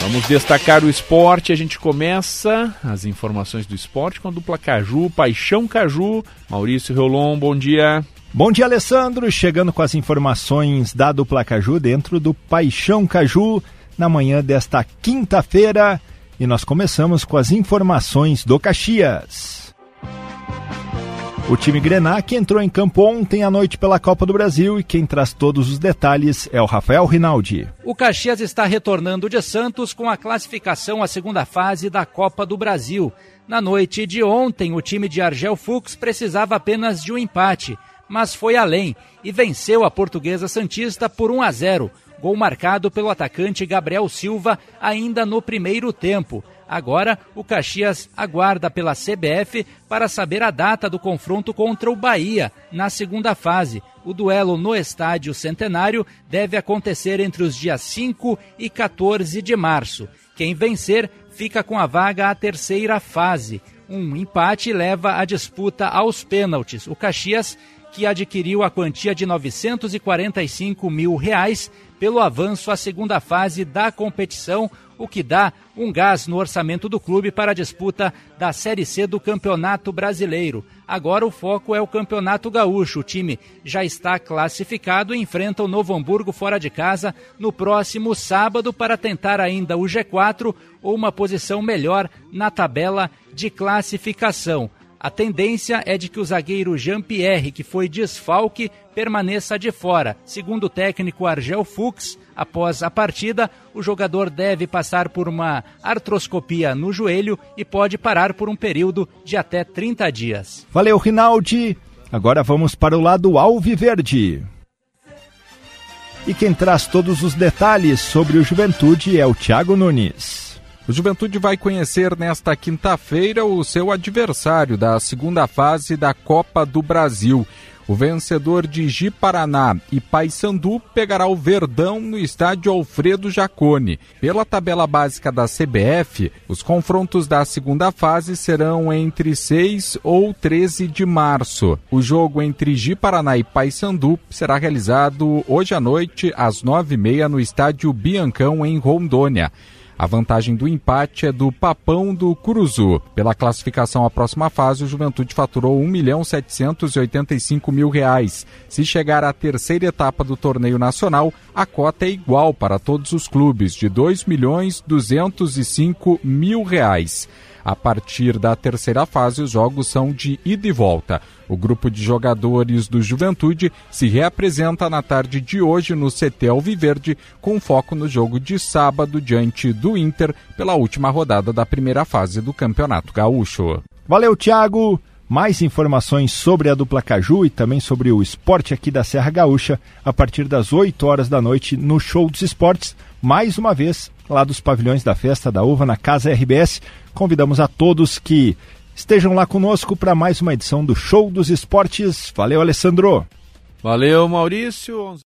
Vamos destacar o esporte. A gente começa as informações do esporte com a dupla Caju, Paixão Caju. Maurício Reolon, bom dia. Bom dia, Alessandro. Chegando com as informações da dupla Caju dentro do Paixão Caju na manhã desta quinta-feira. E nós começamos com as informações do Caxias. O time Grenac entrou em campo ontem à noite pela Copa do Brasil e quem traz todos os detalhes é o Rafael Rinaldi. O Caxias está retornando de Santos com a classificação à segunda fase da Copa do Brasil. Na noite de ontem, o time de Argel Fux precisava apenas de um empate, mas foi além e venceu a Portuguesa Santista por 1 a 0. Gol marcado pelo atacante Gabriel Silva ainda no primeiro tempo. Agora, o Caxias aguarda pela CBF para saber a data do confronto contra o Bahia na segunda fase. O duelo no Estádio Centenário deve acontecer entre os dias 5 e 14 de março. Quem vencer fica com a vaga à terceira fase. Um empate leva a disputa aos pênaltis. O Caxias, que adquiriu a quantia de 945 mil reais pelo avanço à segunda fase da competição, o que dá um gás no orçamento do clube para a disputa da Série C do Campeonato Brasileiro. Agora o foco é o Campeonato Gaúcho. O time já está classificado e enfrenta o Novo Hamburgo fora de casa no próximo sábado para tentar ainda o G4 ou uma posição melhor na tabela de classificação. A tendência é de que o zagueiro Jean-Pierre, que foi desfalque, permaneça de fora. Segundo o técnico Argel Fux, após a partida, o jogador deve passar por uma artroscopia no joelho e pode parar por um período de até 30 dias. Valeu, Rinaldi. Agora vamos para o lado alviverde. E quem traz todos os detalhes sobre o Juventude é o Thiago Nunes. O Juventude vai conhecer nesta quinta-feira o seu adversário da segunda fase da Copa do Brasil. O vencedor de Ji-Paraná e Paysandu pegará o Verdão no estádio Alfredo Jacone. Pela tabela básica da CBF, os confrontos da segunda fase serão entre 6 ou 13 de março. O jogo entre Ji-Paraná e Paysandu será realizado hoje à noite às 9h30 no estádio Biancão, em Rondônia. A vantagem do empate é do Papão do Curuzu. Pela classificação à próxima fase, o Juventude faturou 1 milhão 785 mil reais. Se chegar à terceira etapa do torneio nacional, a cota é igual para todos os clubes, de 2 milhões 205 mil reais. A partir da terceira fase, os jogos são de ida e volta. O grupo de jogadores do Juventude se reapresenta na tarde de hoje no CT Alviverde, com foco no jogo de sábado diante do Inter pela última rodada da primeira fase do Campeonato Gaúcho. Valeu, Thiago! Mais informações sobre a dupla Caju e também sobre o esporte aqui da Serra Gaúcha a partir das 8 horas da noite no Show dos Esportes, mais uma vez lá dos pavilhões da Festa da Uva na Casa RBS. Convidamos a todos que estejam lá conosco para mais uma edição do Show dos Esportes. Valeu, Alessandro. Valeu, Maurício.